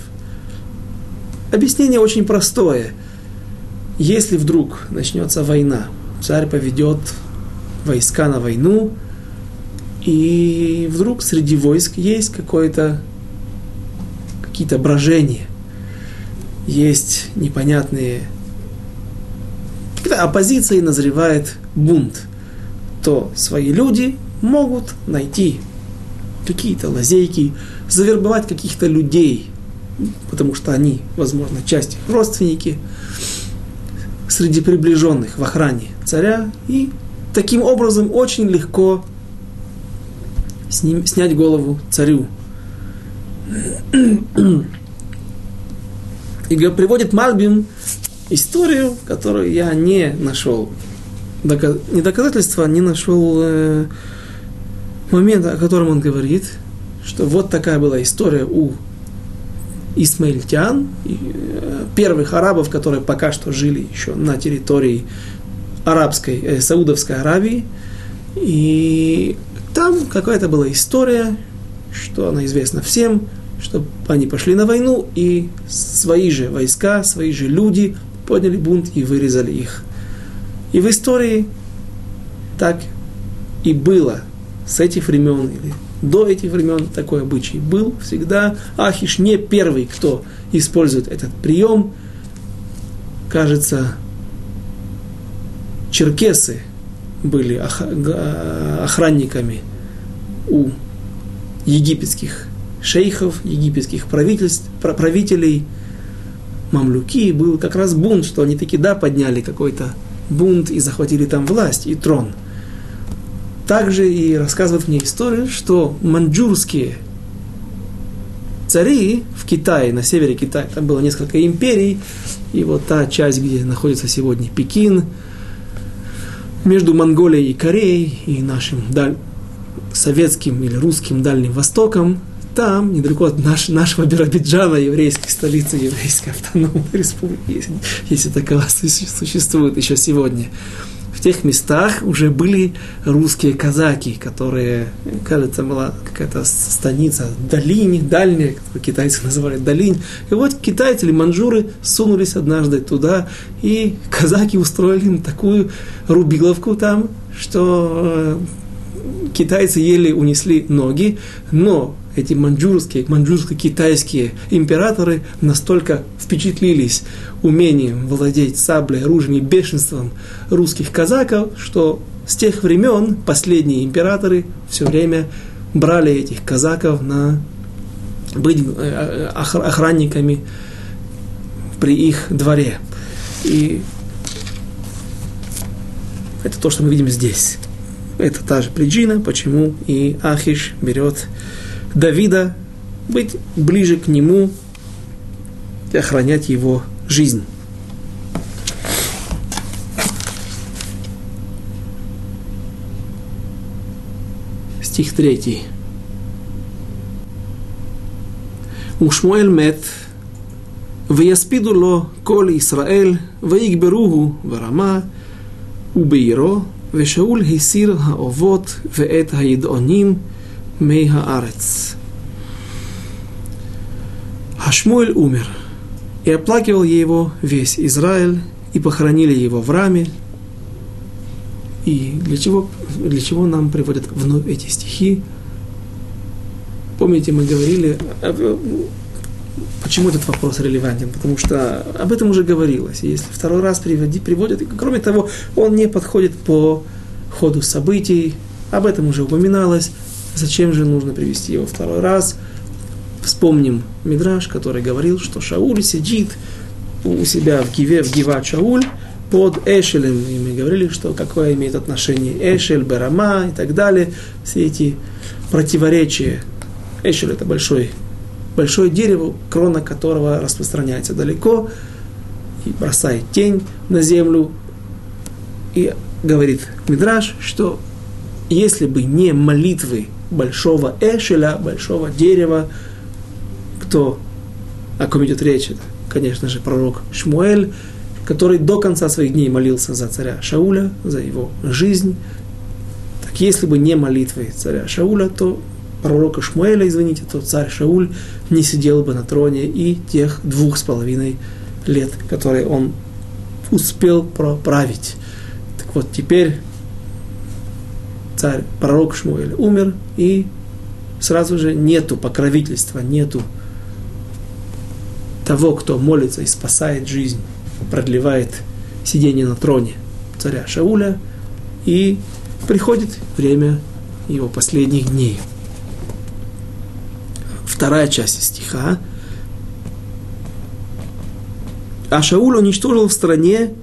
Объяснение очень простое – если вдруг начнется война, царь поведет войска на войну, и вдруг среди войск есть какое-то какие-то брожения, есть непонятные. Когда оппозиция назревает бунт, то свои люди могут найти какие-то лазейки, завербовать каких-то людей, потому что они, возможно, часть родственники, среди приближенных в охране царя, и таким образом очень легко с ним, снять голову царю. И приводит Мальбим историю, которую я не нашел, не доказательства, не нашел э, момента, о котором он говорит, что вот такая была история у исмаильтян, э, первых арабов, которые пока что жили еще на территории арабской, э, Саудовской Аравии. И там какая-то была история, что она известна всем, что они пошли на войну, и свои же войска, свои же люди подняли бунт и вырезали их. И в истории так и было с этих времен, или до этих времен такой обычай был всегда. Ахиш не первый, кто использует этот прием. Кажется, черкесы были охранниками у египетских шейхов, египетских правительств, правителей, мамлюки, был как раз бунт, что они таки да подняли какой-то бунт и захватили там власть и трон. Также и рассказывает мне историю, что маньчжурские цари в Китае, на севере Китая, там было несколько империй, и вот та часть, где находится сегодня Пекин, между Монголией и Кореей и нашим даль... советским или русским Дальним Востоком, там, недалеко от наш, нашего Биробиджана, еврейской столицы Еврейской автономной республики, если, если такова существует еще сегодня, в тех местах уже были русские казаки, которые, кажется, была какая-то станица, Долинь, дальняя, китайцы называли Долинь. И вот китайцы или манжуры сунулись однажды туда, и казаки устроили им такую рубиловку там, что э, китайцы еле унесли ноги, но эти маньчжурские, маньчжурско-китайские императоры настолько впечатлились умением владеть саблей, оружием и бешенством русских казаков, что с тех времен последние императоры все время брали этих казаков на быть э, охранниками при их дворе. И это то, что мы видим здесь. Это та же причина, почему и Ахиш берет Давида быть ближе к нему и охранять его жизнь. Стих третий. ושמואל מת, ויספידו לו כל ישראל, ויגברוהו ברמה ובעירו, ושאול הסיר האובות ואת הידעונים מהארץ. Хашмуэль умер, и оплакивал его весь Израиль, и похоронили его в раме. И для чего, для чего нам приводят вновь эти стихи? Помните, мы говорили, почему этот вопрос релевантен? Потому что об этом уже говорилось. Если второй раз приводи, приводят, кроме того, он не подходит по ходу событий, об этом уже упоминалось. Зачем же нужно привести его второй раз? Вспомним Мидраш, который говорил, что Шауль сидит у себя в Гиве, в Гива Шауль, под Эшелем. И мы говорили, что какое имеет отношение Эшель, Берама и так далее. Все эти противоречия. Эшель это большой, большое дерево, крона которого распространяется далеко и бросает тень на землю. И говорит Мидраш, что если бы не молитвы большого эшеля, большого дерева. Кто, о ком идет речь, это, конечно же, пророк Шмуэль, который до конца своих дней молился за царя Шауля, за его жизнь. Так если бы не молитвы царя Шауля, то пророка Шмуэля, извините, то царь Шауль не сидел бы на троне и тех двух с половиной лет, которые он успел проправить. Так вот, теперь царь, пророк Шмуэль умер, и сразу же нету покровительства, нету того, кто молится и спасает жизнь, продлевает сидение на троне царя Шауля, и приходит время его последних дней. Вторая часть стиха. А Шауль уничтожил в стране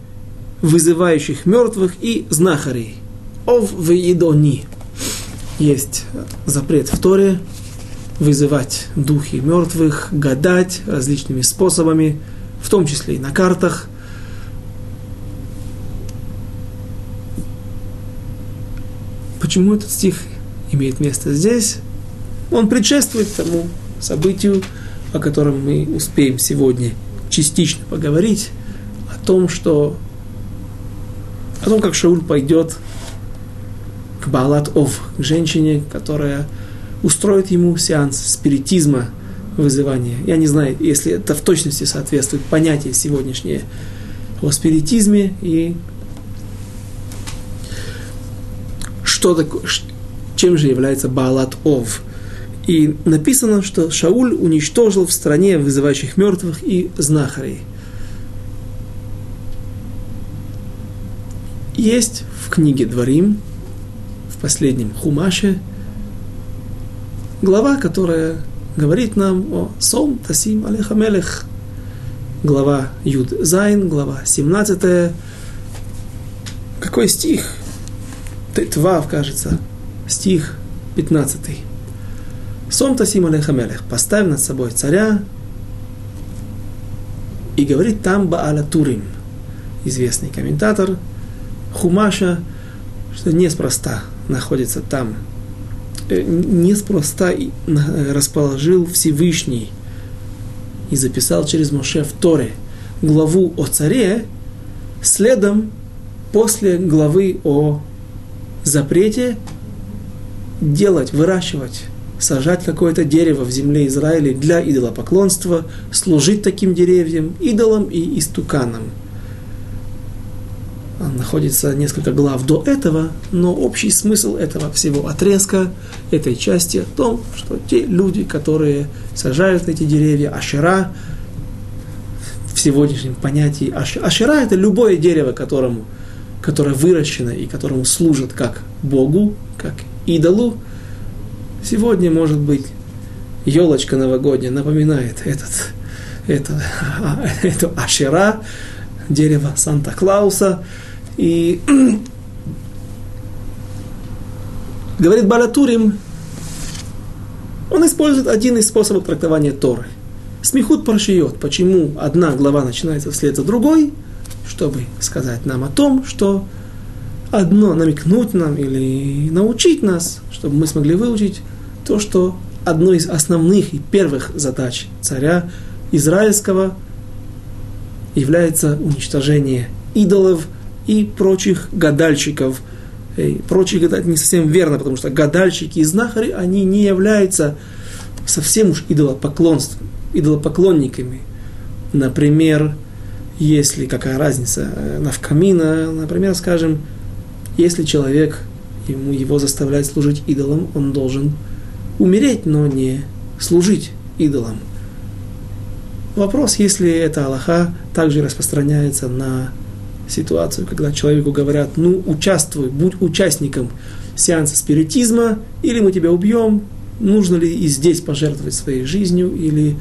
вызывающих мертвых и знахарей – ов веидони. Есть запрет в Торе вызывать духи мертвых, гадать различными способами, в том числе и на картах. Почему этот стих имеет место здесь? Он предшествует тому событию, о котором мы успеем сегодня частично поговорить, о том, что о том, как Шауль пойдет к Балат Ов, к женщине, которая устроит ему сеанс спиритизма, вызывания. Я не знаю, если это в точности соответствует понятию сегодняшнее о спиритизме и что такое, чем же является Балат Ов. И написано, что Шауль уничтожил в стране вызывающих мертвых и знахарей – есть в книге Дворим, в последнем Хумаше, глава, которая говорит нам о Сом Тасим Алехамелех. Глава Юд Зайн, глава 17. Какой стих? Тетвав, кажется, стих 15. Сом Тасим Алехамелех. Поставь над собой царя. И говорит там Бааля Турим, известный комментатор Хумаша, что неспроста находится там Э, неспроста расположил Всевышний и записал через Моше в Торе главу о царе, следом после главы о запрете делать, выращивать, сажать какое-то дерево в земле Израиля для идолопоклонства, служить таким деревьям, идолам и истуканам – находится несколько глав до этого, но общий смысл этого всего отрезка, этой части о том, что те люди, которые сажают эти деревья, ашера, в сегодняшнем понятии ашера – это любое дерево, которому, которое выращено и которому служат как Богу, как идолу. Сегодня, может быть, елочка новогодняя напоминает этот, это, это ашера, дерево Санта-Клауса – и говорит Балатурим, он использует один из способов трактования Торы. Смехут паршиот. Почему одна глава начинается вслед за другой, чтобы сказать нам о том, что одно намекнуть нам или научить нас, чтобы мы смогли выучить то, что одной из основных и первых задач царя израильского является уничтожение идолов – и прочих гадальщиков. И прочие гадать не совсем верно, потому что гадальщики и знахари, они не являются совсем уж идолопоклонством, идолопоклонниками. Например, если какая разница, э, навкамина, например, скажем, если человек, ему его заставляет служить идолам, он должен умереть, но не служить идолам. Вопрос, если это Аллаха также распространяется на ситуацию, когда человеку говорят, ну, участвуй, будь участником сеанса спиритизма, или мы тебя убьем, нужно ли и здесь пожертвовать своей жизнью, или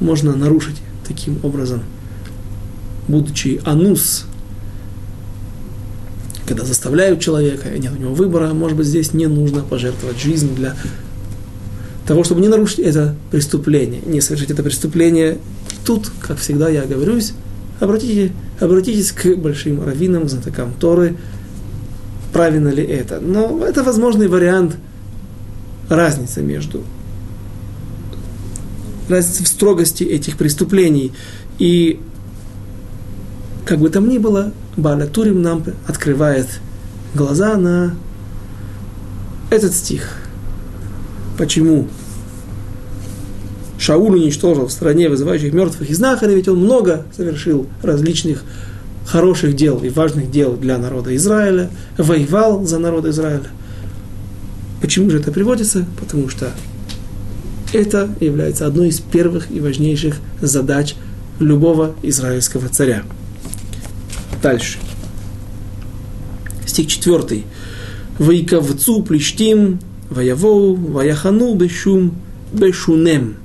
можно нарушить таким образом, будучи анус, когда заставляют человека, и нет у него выбора, может быть, здесь не нужно пожертвовать жизнь для того, чтобы не нарушить это преступление, не совершить это преступление. Тут, как всегда, я говорюсь, обратите, обратитесь к большим раввинам, знатокам Торы, правильно ли это. Но это возможный вариант разницы между разницы в строгости этих преступлений. И как бы там ни было, Баля Турим нам открывает глаза на этот стих. Почему Шауль уничтожил в стране вызывающих мертвых и знахарей, ведь он много совершил различных хороших дел и важных дел для народа Израиля, воевал за народ Израиля. Почему же это приводится? Потому что это является одной из первых и важнейших задач любого израильского царя дальше. Стих 4. Вайковцу плештим, ваявоу, ваяхану бешум, бешунем.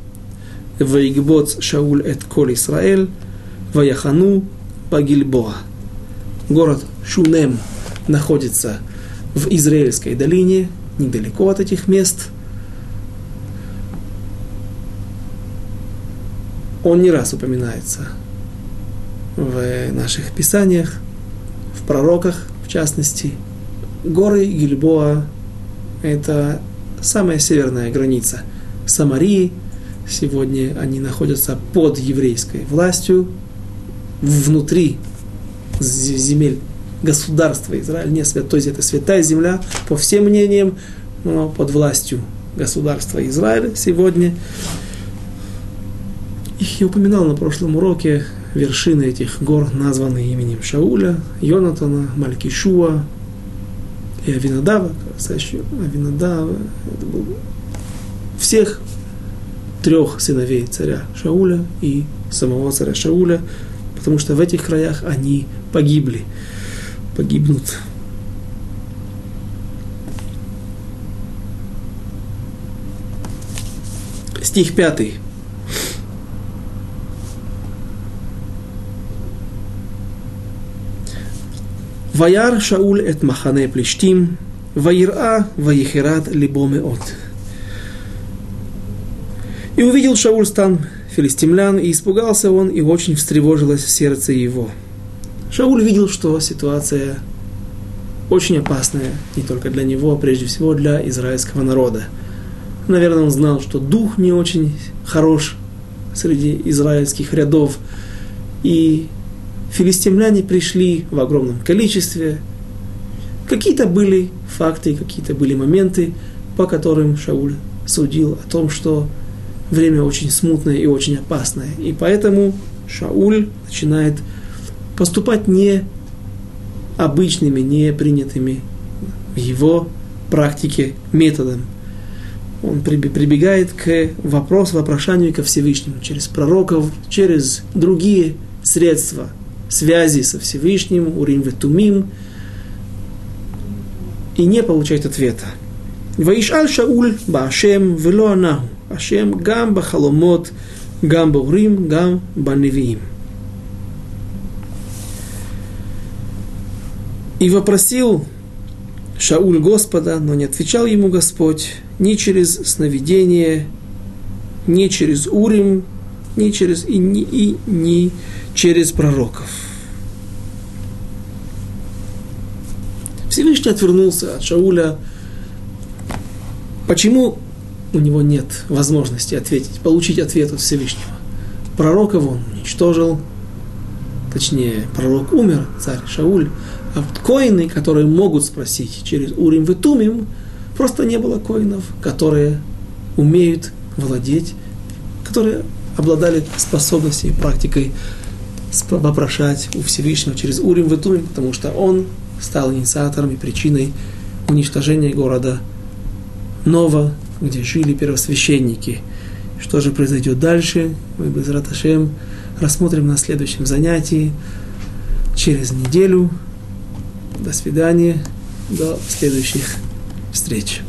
Вайгбоц Шауль эт кол Исраэль, ваяхану Багильбоа. Город Шунем находится в Израильской долине, недалеко от этих мест. Он не раз упоминается в наших писаниях, в пророках, в частности. Горы Гильбоа – это самая северная граница Самарии – Сегодня они находятся под еврейской властью, внутри земель государства Израиль, не свят, то есть это святая земля, по всем мнениям, но под властью государства Израиля сегодня. Их я упоминал на прошлом уроке, вершины этих гор названы именем Шауля, Йонатана, Малькишуа и Авинадава, Авинадава, это был всех трех сыновей царя Шауля и самого царя Шауля, потому что в этих краях они погибли погибнут. Стих пятый. Ваяр Шауль эт махане плештим, ваира ваихерат либомеот. И увидел Шауль стан филистимлян, и испугался он, и очень встревожилось сердце его. Шауль видел, что ситуация очень опасная, не только для него, а прежде всего для израильского народа. Наверное, он знал, что дух не очень хорош среди израильских рядов, и филистимляне пришли в огромном количестве. Какие-то были факты, какие-то были моменты, по которым Шауль судил о том, что время очень смутное и очень опасное. И поэтому Шауль начинает поступать не обычными, не принятыми в его практике методом. Он прибегает к вопросу, вопрошанию ко Всевышнему через пророков, через другие средства связи со Всевышним, урим ветумим, и не получает ответа. Ваишаль Шауль Баашем Велоанаху. Ашем гам бахаломот, гам баурим, гам баневиим. И вопросил Шауль Господа, но не отвечал ему Господь ни через сновидение, ни через Урим, ни через и ни, и ни через пророков. Всевышний отвернулся от Шауля. Почему у него нет возможности ответить, получить ответ от Всевышнего? Пророков он уничтожил, точнее, пророк умер, царь Шауль, а коины, которые могут спросить через Урим и просто не было коинов, которые умеют владеть, которые обладали способностью и практикой вопрошать у Всевышнего через Урим и Тумим, потому что он стал инициатором и причиной уничтожения города Нова, где жили первосвященники. Что же произойдет дальше, мы без Раташем рассмотрим на следующем занятии через неделю. До свидания. До следующих встреч.